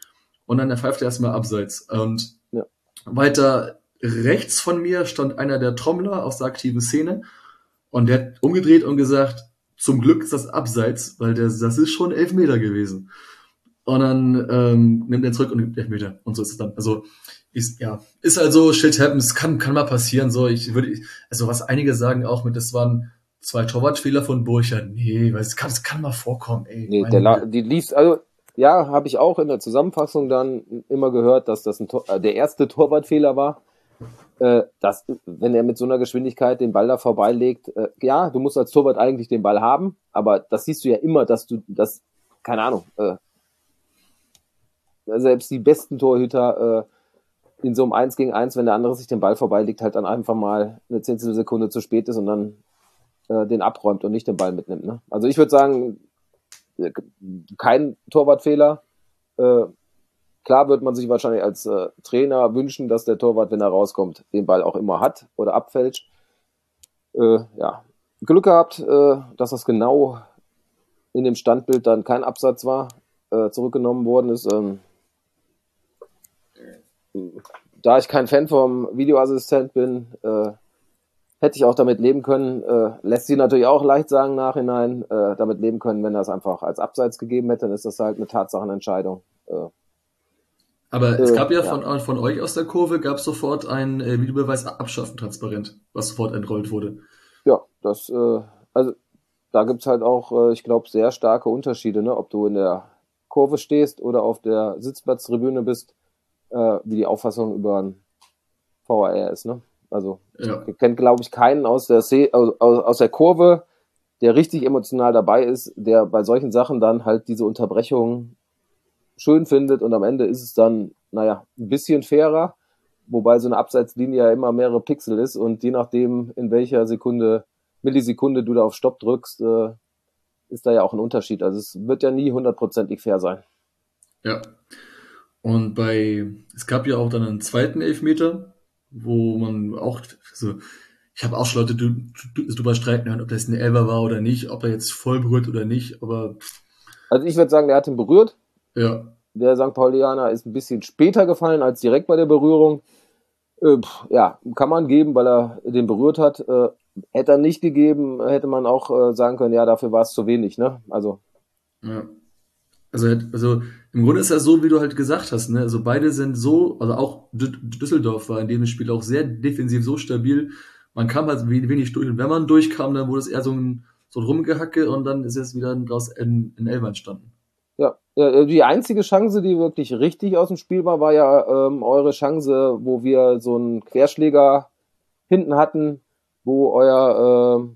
und dann er pfeift er erstmal abseits. Und ja. weiter rechts von mir stand einer der Trommler aus der aktiven Szene und der hat umgedreht und gesagt, zum Glück ist das abseits, weil der, das ist schon elf Meter gewesen. Und dann ähm, nimmt er zurück und nimmt elf Meter. Und so ist es dann. Also ist, ja, ist also shit happens, kann, kann mal passieren. So, ich würde, also was einige sagen auch mit, das waren zwei Torwartfehler von Burchard. Nee, weil es kann, es kann mal vorkommen, ey. Nee, der, die lief, also, ja, habe ich auch in der Zusammenfassung dann immer gehört, dass das ein Tor, äh, der erste Torwartfehler war. Äh, dass, wenn er mit so einer Geschwindigkeit den Ball da vorbeilegt, äh, ja, du musst als Torwart eigentlich den Ball haben, aber das siehst du ja immer, dass du das, keine Ahnung, äh, selbst die besten Torhüter äh, in so einem 1 gegen 1, wenn der andere sich den Ball vorbeilegt, halt dann einfach mal eine Zehntelsekunde zu spät ist und dann äh, den abräumt und nicht den Ball mitnimmt. Ne? Also ich würde sagen, äh, kein Torwartfehler. Äh, klar wird man sich wahrscheinlich als äh, Trainer wünschen, dass der Torwart, wenn er rauskommt, den Ball auch immer hat oder abfälscht. Äh, ja, Glück gehabt, äh, dass das genau in dem Standbild dann kein Absatz war, äh, zurückgenommen worden ist. Ähm, da ich kein Fan vom Videoassistent bin, äh, hätte ich auch damit leben können. Äh, lässt sich natürlich auch leicht sagen nachhinein, äh, damit leben können, wenn er es einfach als Abseits gegeben hätte, dann ist das halt eine Tatsachenentscheidung. Äh, aber es gab ja, Von, von euch aus der Kurve, gab es sofort ein äh, Videobeweis abschaffen transparent, was sofort entrollt wurde. Ja, das, äh, also da gibt's halt auch, äh, ich glaube, sehr starke Unterschiede, ne? ob du in der Kurve stehst oder auf der Sitzplatztribüne bist, äh, wie die Auffassung über ein VAR ist. Ne? Also ja. ich kenne, glaube ich, keinen aus der, Se aus, aus der Kurve, der richtig emotional dabei ist, der bei solchen Sachen dann halt diese Unterbrechung schön findet und am Ende ist es dann, naja, ein bisschen fairer, wobei so eine Abseitslinie ja immer mehrere Pixel ist und je nachdem, in welcher Sekunde, Millisekunde du da auf Stopp drückst, äh, ist da ja auch ein Unterschied. Also es wird ja nie hundertprozentig fair sein. Ja. Und bei, es gab ja auch dann einen zweiten Elfmeter, wo man auch, also ich habe auch schon Leute drüber streiten hören, ob das eine Elber war oder nicht, ob er jetzt voll berührt oder nicht, aber. Also ich würde sagen, der hat ihn berührt. Ja. Der St. Paulianer ist ein bisschen später gefallen als direkt bei der Berührung. Äh, ja, kann man geben, weil er den berührt hat. Äh, hätte er nicht gegeben, hätte man auch äh, sagen können, ja, dafür war es zu wenig, ne? Also. Ja. Also, also im Grunde ist ja so, wie du halt gesagt hast, ne? Also beide sind so, also auch Düsseldorf war in dem Spiel auch sehr defensiv, so stabil. Man kam halt wenig durch. Und wenn man durchkam, dann wurde es eher so ein, so ein Rumgehacke und dann ist es wieder draus in, in Elber entstanden. Ja, die einzige Chance, die wirklich richtig aus dem Spiel war, war ja ähm, eure Chance, wo wir so einen Querschläger hinten hatten, wo euer äh,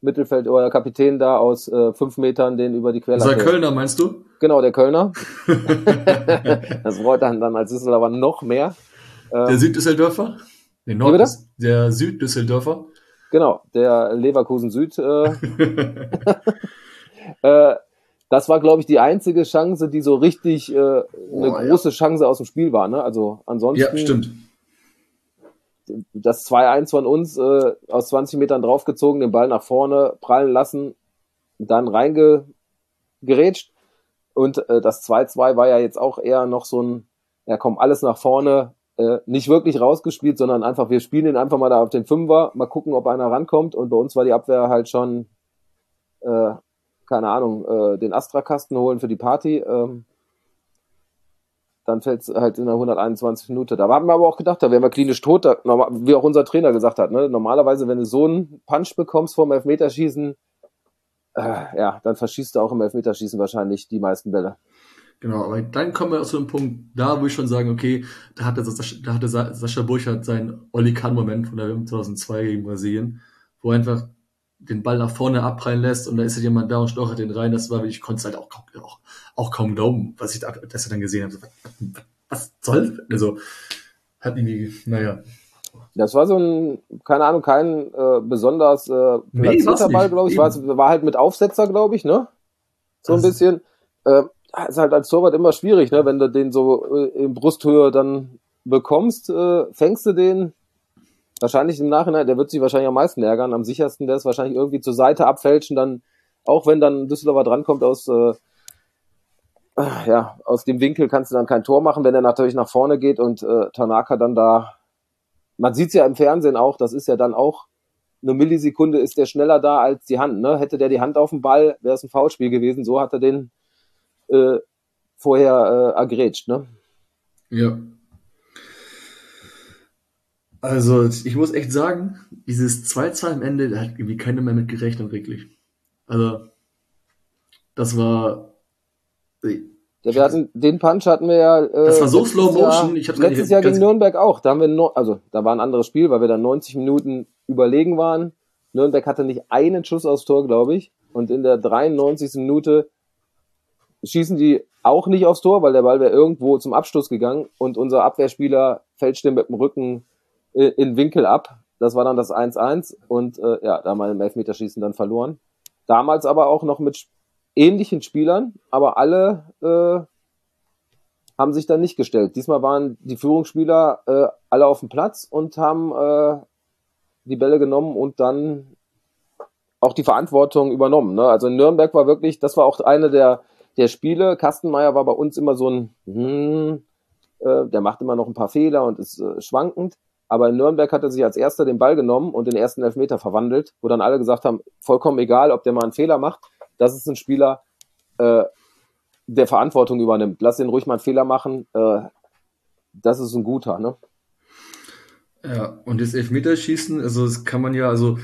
Mittelfeld, euer Kapitän da aus äh, fünf Metern den über die Querlatte. Das war Kölner, meinst du? Genau, der Kölner. (laughs) das freut dann, dann als Düsseldorfer noch mehr. Ähm, der Süddüsseldorfer? Der Nord der Süddüsseldorfer? Genau, der Leverkusen Süd. Äh, (laughs) (laughs) äh, das war, glaube ich, die einzige Chance, die so richtig äh, eine oh, große ja. Chance aus dem Spiel war. Ne? Also ansonsten. Ja, stimmt das 2-1 von uns äh, aus 20 Metern draufgezogen, den Ball nach vorne prallen lassen, dann reingerätscht. Und äh, das 2-2 war ja jetzt auch eher noch so ein, ja komm, alles nach vorne, äh, nicht wirklich rausgespielt, sondern einfach, wir spielen ihn einfach mal da auf den Fünfer, mal gucken, ob einer rankommt. Und bei uns war die Abwehr halt schon, äh, keine Ahnung, äh, den Astra-Kasten holen für die Party. Ähm, dann fällt es halt in der 121 Minute. Da haben wir aber auch gedacht, da wären wir klinisch tot, da, wie auch unser Trainer gesagt hat. Ne? Normalerweise, wenn du so einen Punch bekommst vom Elfmeterschießen, äh, ja, dann verschießt du auch im Elfmeterschießen wahrscheinlich die meisten Bälle. Genau, aber dann kommen wir zu einem Punkt, da wo ich schon sagen, okay, da hatte, Sascha, da hatte Sascha Burchardt seinen Oli Kahn-Moment von der WM 2002 gegen Brasilien, wo einfach den Ball nach vorne abprallen lässt und da ist halt jemand da und stochert den rein. Das war, ich konnte es halt auch, auch, auch kaum glauben, was ich da, das dann gesehen habe. Was, soll? Also, hat irgendwie, naja. Das war so ein, keine Ahnung, kein äh, besonders äh, platzierter nee, Ball, glaube ich. War, war halt mit Aufsetzer, glaube ich, ne? So ein bisschen. Äh, ist halt als Torwart immer schwierig, ne? Wenn du den so äh, in Brusthöhe dann bekommst, äh, fängst du den, wahrscheinlich im Nachhinein, der wird sich wahrscheinlich am meisten ärgern. Am sichersten der ist wahrscheinlich irgendwie zur Seite abfälschen, dann, auch wenn dann Düsseldorfer drankommt aus, äh, ja, aus dem Winkel kannst du dann kein Tor machen, wenn er natürlich nach vorne geht und äh, Tanaka dann da, man sieht's ja im Fernsehen auch, das ist ja dann auch eine Millisekunde ist der schneller da als die Hand. Ne? Hätte der die Hand auf dem Ball, wäre es ein Foulspiel gewesen. So hat er den äh, vorher äh, agrätscht. Ne? Ja, also, ich muss echt sagen, dieses 2-2 am Ende, da hat irgendwie keiner mehr mit gerechnet, wirklich. Also, das war. Ja, wir hatten, den Punch hatten wir ja. Äh, das war so Slow Motion. Jahr, ich hab's letztes Jahr gegen Nürnberg auch. Da haben wir, no, also, da war ein anderes Spiel, weil wir dann 90 Minuten überlegen waren. Nürnberg hatte nicht einen Schuss aufs Tor, glaube ich. Und in der 93. Minute schießen die auch nicht aufs Tor, weil der Ball wäre irgendwo zum Abschluss gegangen und unser Abwehrspieler fälscht den mit dem Rücken äh, in Winkel ab. Das war dann das 1-1 und äh, ja, da haben wir im Elfmeterschießen dann verloren. Damals aber auch noch mit ähnlichen Spielern, aber alle äh, haben sich dann nicht gestellt. Diesmal waren die Führungsspieler äh, alle auf dem Platz und haben äh, die Bälle genommen und dann auch die Verantwortung übernommen. Ne? Also in Nürnberg war wirklich, das war auch eine der, der Spiele. Kastenmeier war bei uns immer so ein, hm, äh, der macht immer noch ein paar Fehler und ist äh, schwankend. Aber in Nürnberg hat er sich als erster den Ball genommen und den ersten Elfmeter verwandelt, wo dann alle gesagt haben, vollkommen egal, ob der mal einen Fehler macht. Das ist ein Spieler, äh, der Verantwortung übernimmt. Lass ihn ruhig mal einen Fehler machen. Äh, das ist ein guter, ne? Ja, und das Elfmeterschießen, also das kann man ja, also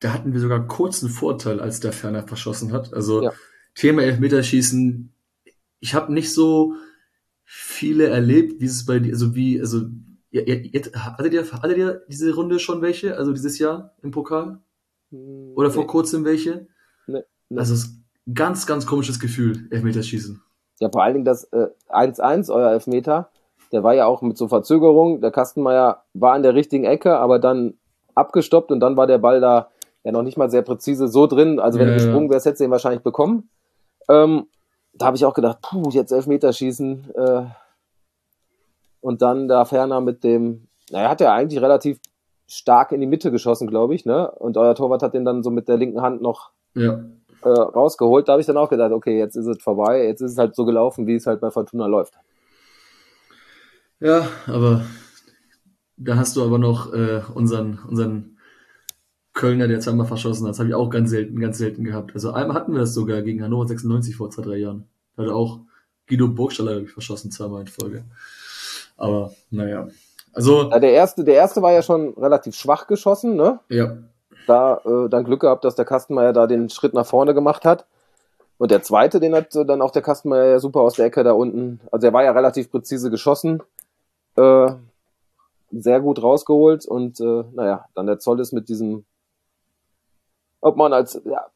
da hatten wir sogar kurz einen Vorteil, als der Ferner verschossen hat. Also ja. Thema Elfmeterschießen, ich habe nicht so viele erlebt, wie es bei dir, also wie, also ja, jetzt, hattet, ihr, hattet ihr diese Runde schon welche? Also dieses Jahr im Pokal? Hm, Oder vor nee. kurzem welche? Nee, nee. Also es ist ein ganz, ganz komisches Gefühl, Elfmeterschießen. Ja, vor allen Dingen das 1-1, äh, euer Elfmeter, der war ja auch mit so Verzögerung. Der Kastenmeier war an der richtigen Ecke, aber dann abgestoppt und dann war der Ball da ja noch nicht mal sehr präzise so drin. Also wenn ja, du gesprungen wärst, hättest du ihn wahrscheinlich bekommen. Ähm, da habe ich auch gedacht, puh, jetzt Elfmeterschießen, äh, und dann da Ferner mit dem, naja, hat er eigentlich relativ stark in die Mitte geschossen, glaube ich, ne? Und euer Torwart hat den dann so mit der linken Hand noch ja. äh, rausgeholt. Da habe ich dann auch gedacht, okay, jetzt ist es vorbei, jetzt ist es halt so gelaufen, wie es halt bei Fortuna läuft. Ja, aber da hast du aber noch äh, unseren, unseren Kölner, der zweimal verschossen hat. Das habe ich auch ganz selten, ganz selten gehabt. Also einmal hatten wir das sogar gegen Hannover 96 vor zwei, drei Jahren. Da hat auch Guido Burgstaller ich, verschossen, zweimal in Folge. Aber naja. Also. Ja, der erste, der erste war ja schon relativ schwach geschossen, ne? Ja. Da äh, dann Glück gehabt, dass der Kastenmeier da den Schritt nach vorne gemacht hat. Und der zweite, den hat dann auch der Kastenmeier ja super aus der Ecke da unten. Also er war ja relativ präzise geschossen. Äh, sehr gut rausgeholt und äh, naja, dann der Zoll ist mit diesem, ob man als, ja,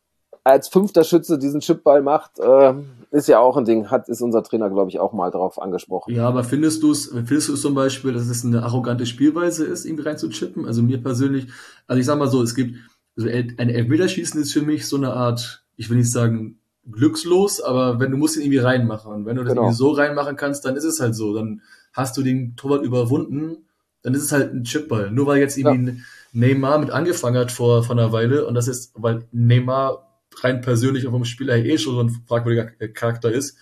als fünfter Schütze diesen Chipball macht, äh, ist ja auch ein Ding, hat, ist unser Trainer, glaube ich, auch mal drauf angesprochen. Ja, aber findest du es, findest du es zum Beispiel, dass es eine arrogante Spielweise ist, irgendwie reinzuchippen? Also mir persönlich, also ich sag mal so, es gibt, also ein Elfmeterschießen ist für mich so eine Art, ich will nicht sagen, glückslos, aber wenn du musst ihn irgendwie reinmachen. Und wenn du das genau. irgendwie so reinmachen kannst, dann ist es halt so. Dann hast du den Torwart überwunden, dann ist es halt ein Chipball. Nur weil jetzt irgendwie ja. Neymar mit angefangen hat vor, vor einer Weile und das ist, weil Neymar rein persönlich und vom Spieler eh schon so ein fragwürdiger Charakter ist.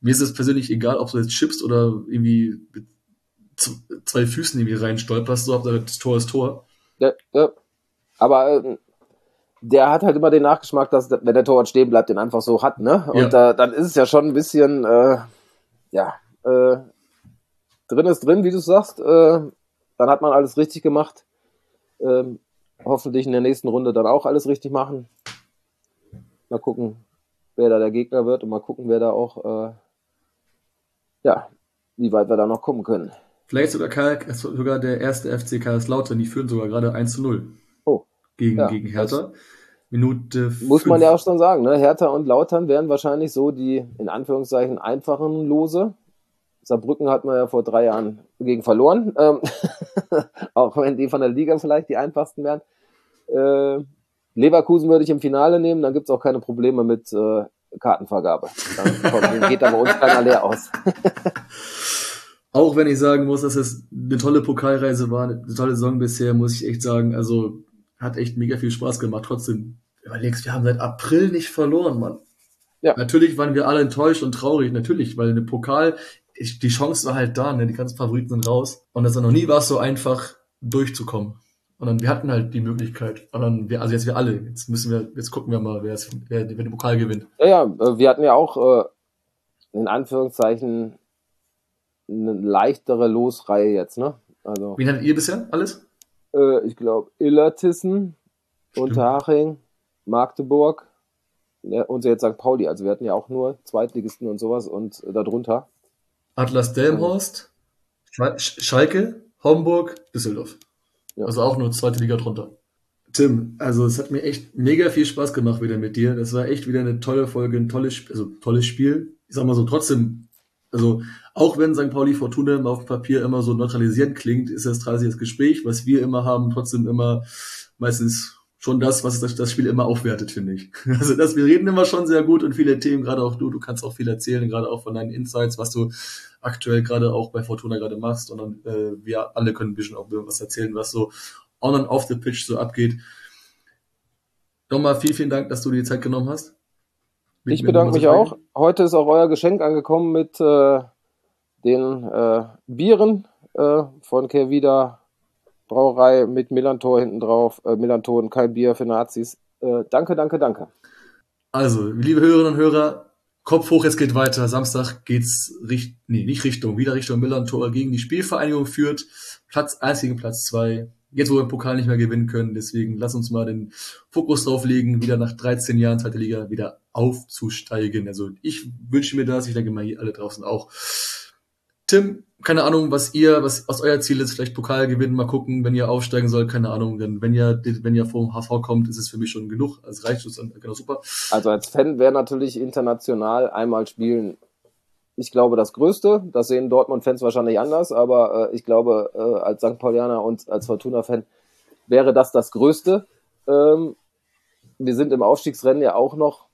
Mir ist es persönlich egal, ob du jetzt chippst oder irgendwie mit zwei Füßen irgendwie reinstolperst, so ob das Tor ist Tor. Ja, ja. Aber äh, der hat halt immer den Nachgeschmack, dass wenn der Torwart stehen bleibt, den einfach so hat, ne? Und ja. äh, dann ist es ja schon ein bisschen, äh, ja, äh, drin ist drin, wie du sagst. Äh, dann hat man alles richtig gemacht. Ähm, hoffentlich in der nächsten Runde dann auch alles richtig machen. Mal gucken, wer da der Gegner wird und mal gucken, wer da auch, äh, ja, wie weit wir da noch kommen können. Vielleicht sogar, Karl, sogar der erste FC Kaiserslautern, die führen sogar gerade 1 zu 0 oh, gegen, ja, gegen Hertha. Minute Muss fünf. man ja auch schon sagen, ne? Hertha und Lautern wären wahrscheinlich so die in Anführungszeichen einfachen Lose. Saarbrücken hat man ja vor drei Jahren gegen verloren, ähm, (laughs) auch wenn die von der Liga vielleicht die einfachsten wären. Äh, Leverkusen würde ich im Finale nehmen, dann gibt es auch keine Probleme mit äh, Kartenvergabe. Dann (laughs) geht da bei uns keiner leer aus. (laughs) auch wenn ich sagen muss, dass es eine tolle Pokalreise war, eine tolle Saison bisher, muss ich echt sagen, also hat echt mega viel Spaß gemacht. Trotzdem, überlegst, wir haben seit April nicht verloren, Mann. Ja. Natürlich waren wir alle enttäuscht und traurig, natürlich, weil eine Pokal, ich, die Chance war halt da, ne? die ganzen Favoriten sind raus. Und das noch nie war es so einfach, durchzukommen. Und dann, wir hatten halt die Möglichkeit. Und dann, wir, also jetzt wir alle, jetzt müssen wir, jetzt gucken wir mal, wer, wer, wer den Pokal gewinnt. Ja, ja, äh, wir hatten ja auch, äh, in Anführungszeichen, eine leichtere Losreihe jetzt, ne? Also. Wen hattet ihr bisher alles? Äh, ich glaube, Illertissen, Unterhaching, Magdeburg, ja, und jetzt St. Pauli. Also wir hatten ja auch nur Zweitligisten und sowas und äh, darunter Atlas Delmhorst, Schalke, Homburg, Düsseldorf. Ja. Also auch nur zweite Liga drunter. Tim, also es hat mir echt mega viel Spaß gemacht wieder mit dir. Das war echt wieder eine tolle Folge, ein tolles, also tolles Spiel. Ich sag mal so, trotzdem, also auch wenn St. Pauli Fortuna auf dem Papier immer so neutralisierend klingt, ist das 30. Gespräch, was wir immer haben, trotzdem immer meistens schon das, was das, das Spiel immer aufwertet, finde ich. (laughs) Also das, wir reden immer schon sehr gut und viele Themen, gerade auch du, du kannst auch viel erzählen, gerade auch von deinen Insights, was du aktuell gerade auch bei Fortuna gerade machst und dann äh, wir alle können ein bisschen auch was erzählen, was so on and off the pitch so abgeht. Nochmal vielen, vielen Dank, dass du dir die Zeit genommen hast. ich bedanke mich auch. Heute ist auch euer Geschenk angekommen mit äh, den äh, Bieren äh, von Kervida Brauerei mit Millantor hinten drauf. Äh, Millanton, kein Bier für Nazis. Äh, danke, danke, danke. Also, liebe Hörerinnen und Hörer, Kopf hoch, es geht weiter. Samstag geht's richt nee, nicht Richtung, wieder Richtung Millantor gegen die Spielvereinigung führt. Platz 1 gegen Platz 2. Jetzt, wo wir den Pokal nicht mehr gewinnen können, deswegen lass uns mal den Fokus drauf legen, wieder nach 13 Jahren zweite Liga wieder aufzusteigen. Also ich wünsche mir das, ich denke mal alle draußen auch. Tim, keine Ahnung, was ihr, was, was euer Ziel ist, vielleicht Pokal gewinnen, mal gucken, wenn ihr aufsteigen sollt, keine Ahnung, denn wenn ihr, wenn ihr vom HV kommt, ist es für mich schon genug, also reicht es, genau super. Also als Fan wäre natürlich international einmal spielen, ich glaube, das Größte, das sehen Dortmund-Fans wahrscheinlich anders, aber äh, ich glaube, äh, als St. Paulianer und als Fortuna-Fan wäre das das Größte. Ähm, wir sind im Aufstiegsrennen ja auch noch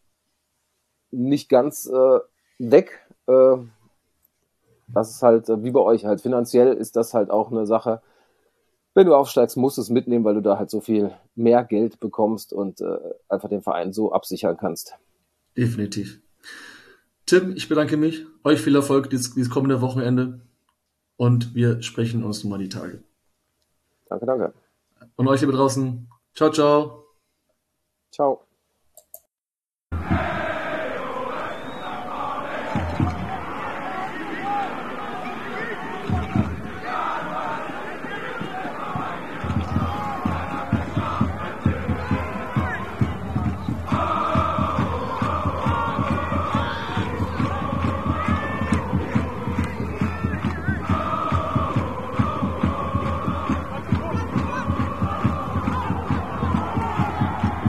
nicht ganz äh, weg. Äh, das ist halt, äh, wie bei euch halt, finanziell ist das halt auch eine Sache. Wenn du aufsteigst, musst du es mitnehmen, weil du da halt so viel mehr Geld bekommst und äh, einfach den Verein so absichern kannst. Definitiv. Tim, ich bedanke mich. Euch viel Erfolg dieses, dieses kommende Wochenende. Und wir sprechen uns nochmal die Tage. Danke, danke. Und euch hier draußen, Ciao, ciao. Ciao.